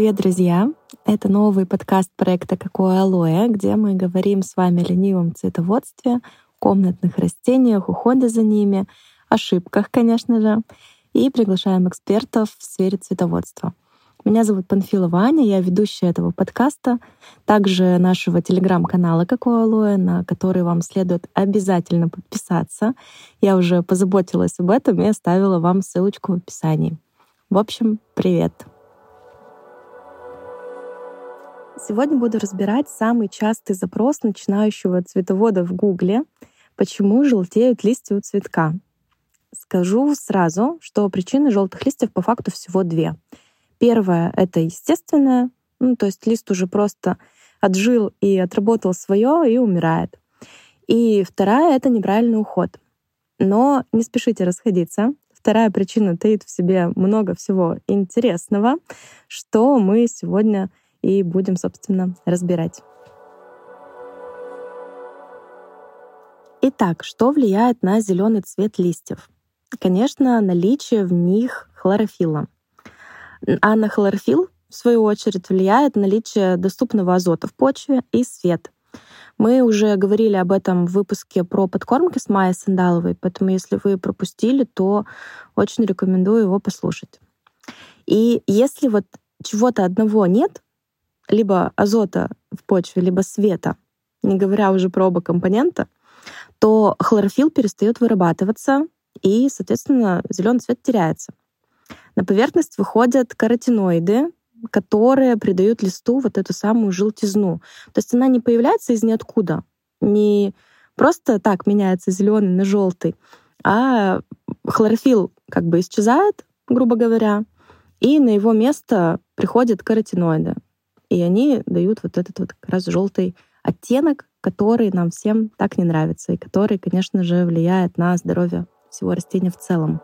Привет, друзья! Это новый подкаст проекта «Какое алоэ», где мы говорим с вами о ленивом цветоводстве, комнатных растениях, уходе за ними, ошибках, конечно же, и приглашаем экспертов в сфере цветоводства. Меня зовут Панфилова Аня, я ведущая этого подкаста, также нашего телеграм-канала «Какое алоэ», на который вам следует обязательно подписаться. Я уже позаботилась об этом и оставила вам ссылочку в описании. В общем, привет! Сегодня буду разбирать самый частый запрос начинающего цветовода в Гугле «Почему желтеют листья у цветка?». Скажу сразу, что причины желтых листьев по факту всего две. Первая — это естественная, ну, то есть лист уже просто отжил и отработал свое и умирает. И вторая — это неправильный уход. Но не спешите расходиться. Вторая причина таит в себе много всего интересного, что мы сегодня и будем, собственно, разбирать. Итак, что влияет на зеленый цвет листьев? Конечно, наличие в них хлорофилла. А на хлорофилл, в свою очередь, влияет наличие доступного азота в почве и свет. Мы уже говорили об этом в выпуске про подкормки с Майей Сандаловой, поэтому если вы пропустили, то очень рекомендую его послушать. И если вот чего-то одного нет, либо азота в почве, либо света, не говоря уже про оба компонента, то хлорофилл перестает вырабатываться, и, соответственно, зеленый цвет теряется. На поверхность выходят каротиноиды, которые придают листу вот эту самую желтизну. То есть она не появляется из ниоткуда, не просто так меняется зеленый на желтый, а хлорофилл как бы исчезает, грубо говоря, и на его место приходят каротиноиды. И они дают вот этот вот как раз желтый оттенок, который нам всем так не нравится, и который, конечно же, влияет на здоровье всего растения в целом.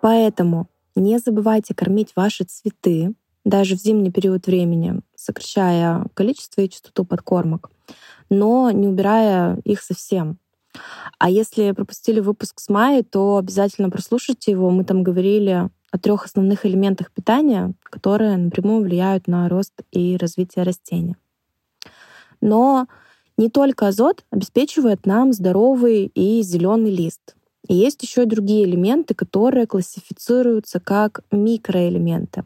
Поэтому не забывайте кормить ваши цветы даже в зимний период времени, сокращая количество и частоту подкормок, но не убирая их совсем. А если пропустили выпуск с мая, то обязательно прослушайте его. Мы там говорили о трех основных элементах питания, которые напрямую влияют на рост и развитие растения. Но не только азот обеспечивает нам здоровый и зеленый лист. И есть еще другие элементы, которые классифицируются как микроэлементы.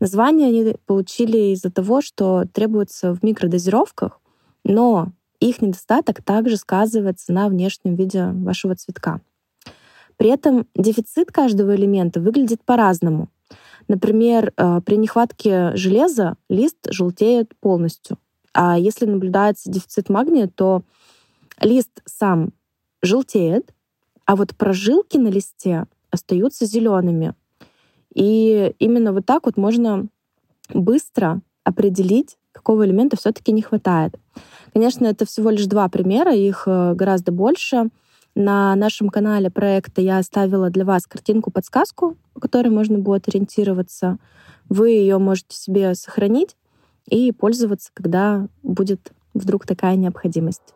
Название они получили из-за того, что требуется в микродозировках, но их недостаток также сказывается на внешнем виде вашего цветка. При этом дефицит каждого элемента выглядит по-разному. Например, э, при нехватке железа лист желтеет полностью. А если наблюдается дефицит магния, то лист сам желтеет, а вот прожилки на листе остаются зелеными. И именно вот так вот можно быстро определить, какого элемента все-таки не хватает. Конечно, это всего лишь два примера, их э, гораздо больше. На нашем канале проекта я оставила для вас картинку-подсказку, по которой можно будет ориентироваться. Вы ее можете себе сохранить и пользоваться, когда будет вдруг такая необходимость.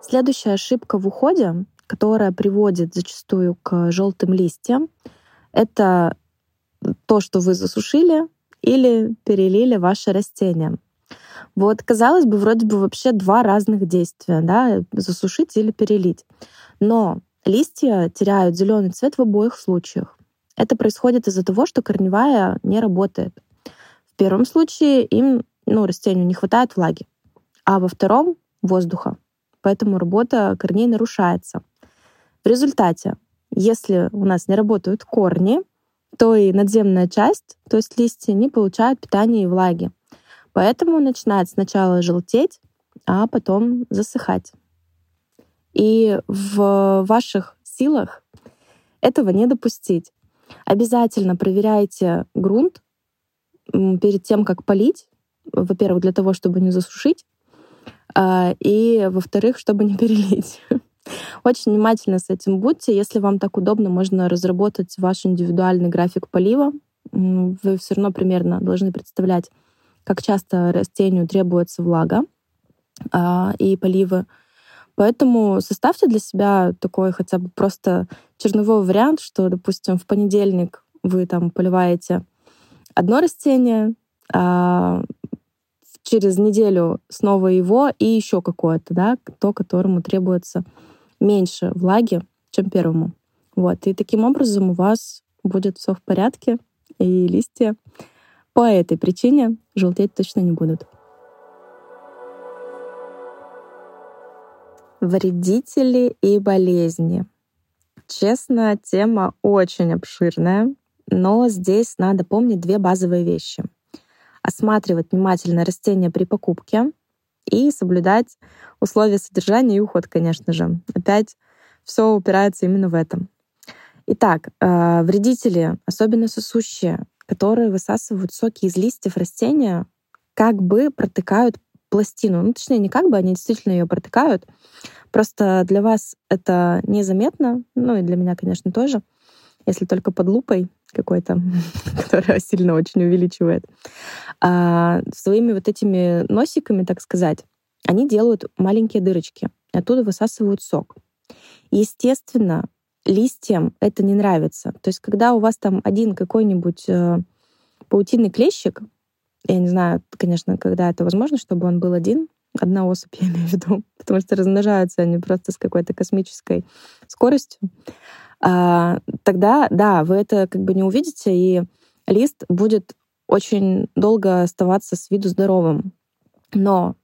Следующая ошибка в уходе, которая приводит зачастую к желтым листьям, это то, что вы засушили или перелили ваше растение. Вот, казалось бы, вроде бы вообще два разных действия, да, засушить или перелить. Но листья теряют зеленый цвет в обоих случаях. Это происходит из-за того, что корневая не работает. В первом случае им, ну, растению не хватает влаги, а во втором — воздуха. Поэтому работа корней нарушается. В результате, если у нас не работают корни, то и надземная часть, то есть листья, не получают питания и влаги. Поэтому начинает сначала желтеть, а потом засыхать. И в ваших силах этого не допустить. Обязательно проверяйте грунт перед тем, как полить. Во-первых, для того, чтобы не засушить, а, и, во-вторых, чтобы не перелить. Очень внимательно с этим будьте. Если вам так удобно, можно разработать ваш индивидуальный график полива. Вы все равно примерно должны представлять, как часто растению требуется влага а, и поливы. Поэтому составьте для себя такой хотя бы просто черновой вариант, что, допустим, в понедельник вы там поливаете одно растение, а через неделю снова его и еще какое-то, да, то, которому требуется меньше влаги, чем первому. Вот. И таким образом у вас будет все в порядке, и листья по этой причине желтеть точно не будут. Вредители и болезни. Честно, тема очень обширная, но здесь надо помнить две базовые вещи. Осматривать внимательно растения при покупке и соблюдать условия содержания и уход, конечно же. Опять все упирается именно в этом. Итак, э, вредители, особенно сосущие, которые высасывают соки из листьев растения, как бы протыкают пластину. Ну, точнее, не как бы, они действительно ее протыкают. Просто для вас это незаметно, ну и для меня, конечно, тоже, если только под лупой какой-то, которая сильно очень увеличивает. А своими вот этими носиками, так сказать, они делают маленькие дырочки, оттуда высасывают сок. Естественно, листьям это не нравится. То есть, когда у вас там один какой-нибудь э, паутинный клещик, я не знаю, конечно, когда это возможно, чтобы он был один, одна особь, я имею в виду, потому что размножаются они просто с какой-то космической скоростью, а, тогда, да, вы это как бы не увидите, и лист будет очень долго оставаться с виду здоровым. Но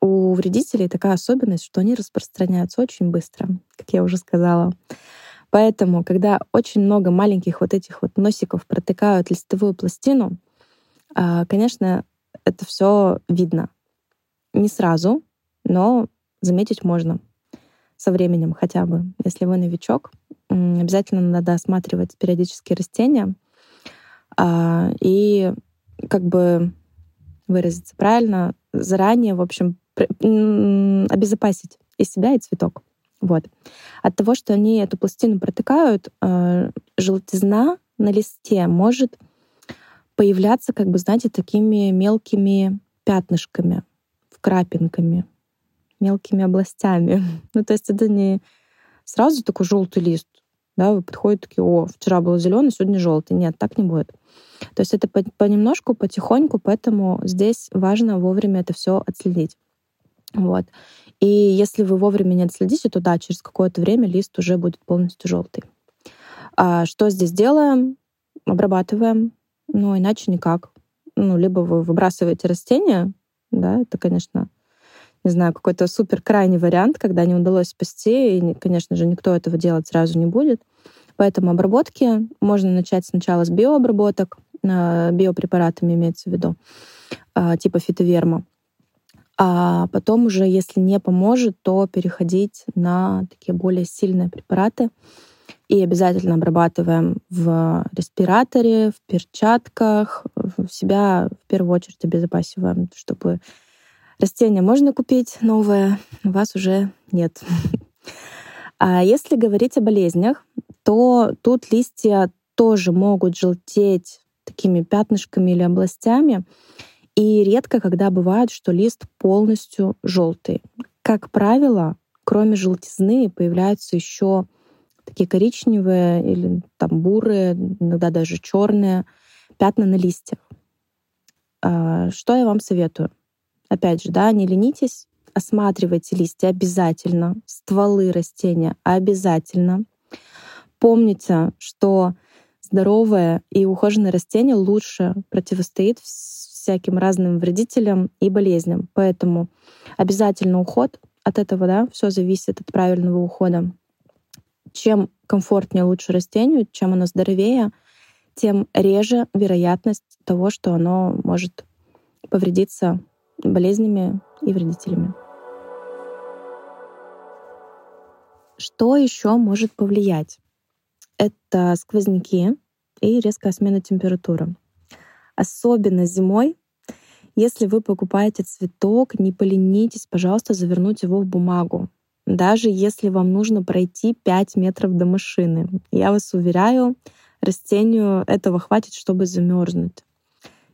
у вредителей такая особенность, что они распространяются очень быстро, как я уже сказала. Поэтому, когда очень много маленьких вот этих вот носиков протыкают листовую пластину, а, конечно, это все видно. Не сразу, но заметить можно со временем хотя бы. Если вы новичок, обязательно надо осматривать периодически растения а, и как бы выразиться правильно, заранее, в общем, обезопасить и себя, и цветок. Вот. От того, что они эту пластину протыкают, а, желтизна на листе может появляться, как бы, знаете, такими мелкими пятнышками, крапинками, мелкими областями. Ну, то есть это не сразу такой желтый лист, да, вы подходите такие, о, вчера был зеленый, сегодня желтый. Нет, так не будет. То есть это понемножку, потихоньку, поэтому здесь важно вовремя это все отследить. Вот. И если вы вовремя не отследите, то да, через какое-то время лист уже будет полностью желтый. А что здесь делаем? Обрабатываем. Ну, иначе никак. Ну, либо вы выбрасываете растение, да, это, конечно, не знаю, какой-то супер крайний вариант, когда не удалось спасти, и, конечно же, никто этого делать сразу не будет. Поэтому обработки можно начать сначала с биообработок, а, биопрепаратами имеется в виду, а, типа фитоверма. А потом уже, если не поможет, то переходить на такие более сильные препараты. И обязательно обрабатываем в респираторе, в перчатках, себя в первую очередь обезопасиваем, чтобы Растения можно купить новое, у вас уже нет. А если говорить о болезнях, то тут листья тоже могут желтеть такими пятнышками или областями. И редко, когда бывает, что лист полностью желтый. Как правило, кроме желтизны появляются еще такие коричневые или там бурые, иногда даже черные пятна на листьях. А, что я вам советую? Опять же, да, не ленитесь, осматривайте листья обязательно, стволы растения обязательно. Помните, что здоровое и ухоженное растение лучше противостоит всяким разным вредителям и болезням. Поэтому обязательно уход от этого, да, все зависит от правильного ухода. Чем комфортнее лучше растению, чем оно здоровее, тем реже вероятность того, что оно может повредиться болезнями и вредителями. Что еще может повлиять? Это сквозняки и резкая смена температуры. Особенно зимой, если вы покупаете цветок, не поленитесь, пожалуйста, завернуть его в бумагу. Даже если вам нужно пройти 5 метров до машины. Я вас уверяю, растению этого хватит, чтобы замерзнуть.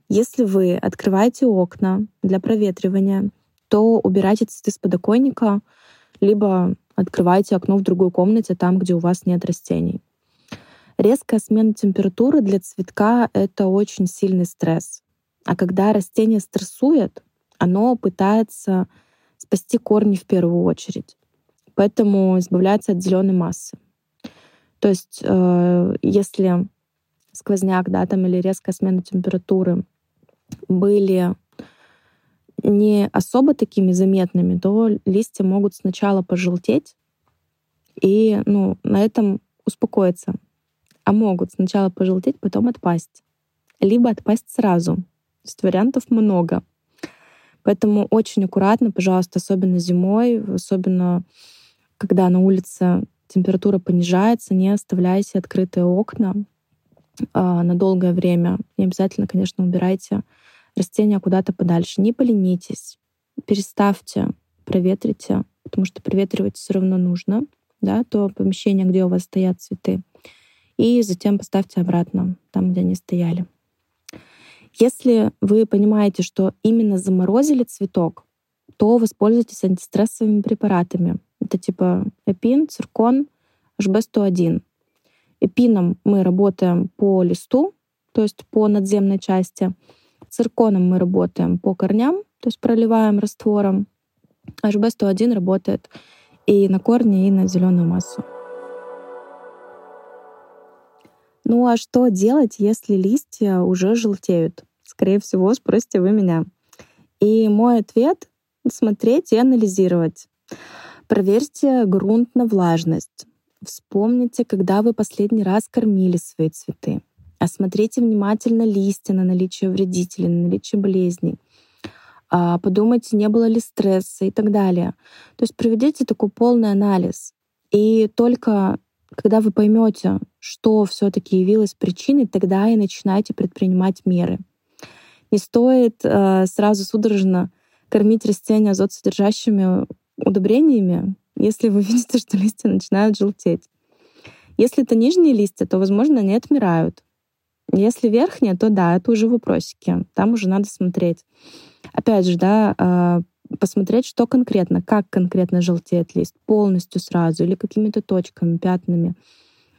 Если вы открываете окна для проветривания, то убирайте цветы с подоконника либо открывайте окно в другой комнате, там, где у вас нет растений. Резкая смена температуры для цветка — это очень сильный стресс. А когда растение стрессует, оно пытается спасти корни в первую очередь. Поэтому избавляется от зеленой массы. То есть, э, если сквозняк, да, там или резкая смена температуры были не особо такими заметными, то листья могут сначала пожелтеть и ну, на этом успокоиться. А могут сначала пожелтеть, потом отпасть. Либо отпасть сразу. То есть вариантов много. Поэтому очень аккуратно, пожалуйста, особенно зимой, особенно когда на улице температура понижается, не оставляйте открытые окна а, на долгое время. И обязательно, конечно, убирайте растения куда-то подальше. Не поленитесь, переставьте, проветрите, потому что проветривать все равно нужно, да, то помещение, где у вас стоят цветы. И затем поставьте обратно там, где они стояли. Если вы понимаете, что именно заморозили цветок, то воспользуйтесь антистрессовыми препаратами. Это типа эпин, циркон, HB101. Эпином мы работаем по листу, то есть по надземной части. Цирконом мы работаем по корням, то есть проливаем раствором. HB101 работает и на корни, и на зеленую массу. Ну а что делать, если листья уже желтеют? Скорее всего, спросите вы меня. И мой ответ — смотреть и анализировать. Проверьте грунт на влажность. Вспомните, когда вы последний раз кормили свои цветы. Осмотрите внимательно листья на наличие вредителей, на наличие болезней. А, подумайте, не было ли стресса и так далее. То есть проведите такой полный анализ. И только когда вы поймете, что все-таки явилось причиной, тогда и начинайте предпринимать меры. Не стоит э, сразу судорожно кормить растения азотсодержащими удобрениями, если вы видите, что листья начинают желтеть. Если это нижние листья, то, возможно, они отмирают. Если верхние, то да, это уже вопросики. Там уже надо смотреть. Опять же, да, а, посмотреть, что конкретно, как конкретно желтеет лист, полностью сразу или какими-то точками, пятнами.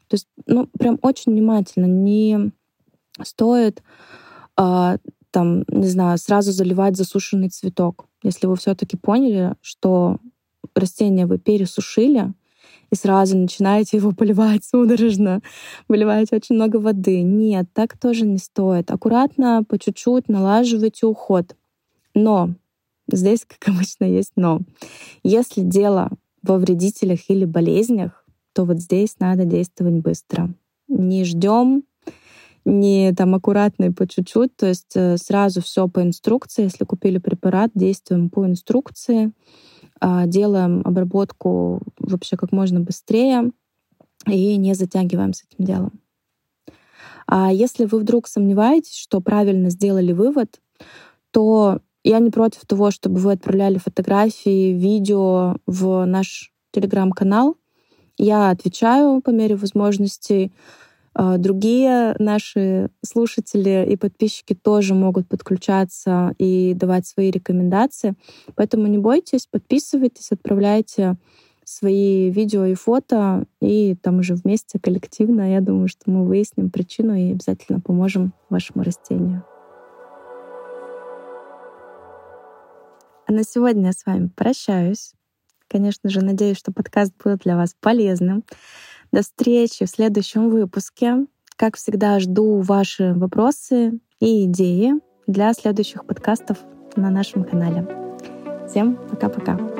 То есть, ну, прям очень внимательно. Не стоит э, там, не знаю, сразу заливать засушенный цветок. Если вы все-таки поняли, что растение вы пересушили, и сразу начинаете его поливать судорожно, выливаете очень много воды. Нет, так тоже не стоит. Аккуратно, по чуть-чуть налаживайте уход. Но здесь, как обычно, есть но. Если дело во вредителях или болезнях, то вот здесь надо действовать быстро. Не ждем, не там аккуратно и по чуть-чуть, то есть э, сразу все по инструкции. Если купили препарат, действуем по инструкции, а, делаем обработку вообще как можно быстрее и не затягиваем с этим делом. А если вы вдруг сомневаетесь, что правильно сделали вывод, то я не против того, чтобы вы отправляли фотографии, видео в наш телеграм-канал. Я отвечаю по мере возможностей. А, другие наши слушатели и подписчики тоже могут подключаться и давать свои рекомендации. Поэтому не бойтесь, подписывайтесь, отправляйте свои видео и фото, и там уже вместе коллективно, я думаю, что мы выясним причину и обязательно поможем вашему растению. А на сегодня я с вами прощаюсь. Конечно же, надеюсь, что подкаст был для вас полезным. До встречи в следующем выпуске. Как всегда, жду ваши вопросы и идеи для следующих подкастов на нашем канале. Всем пока-пока.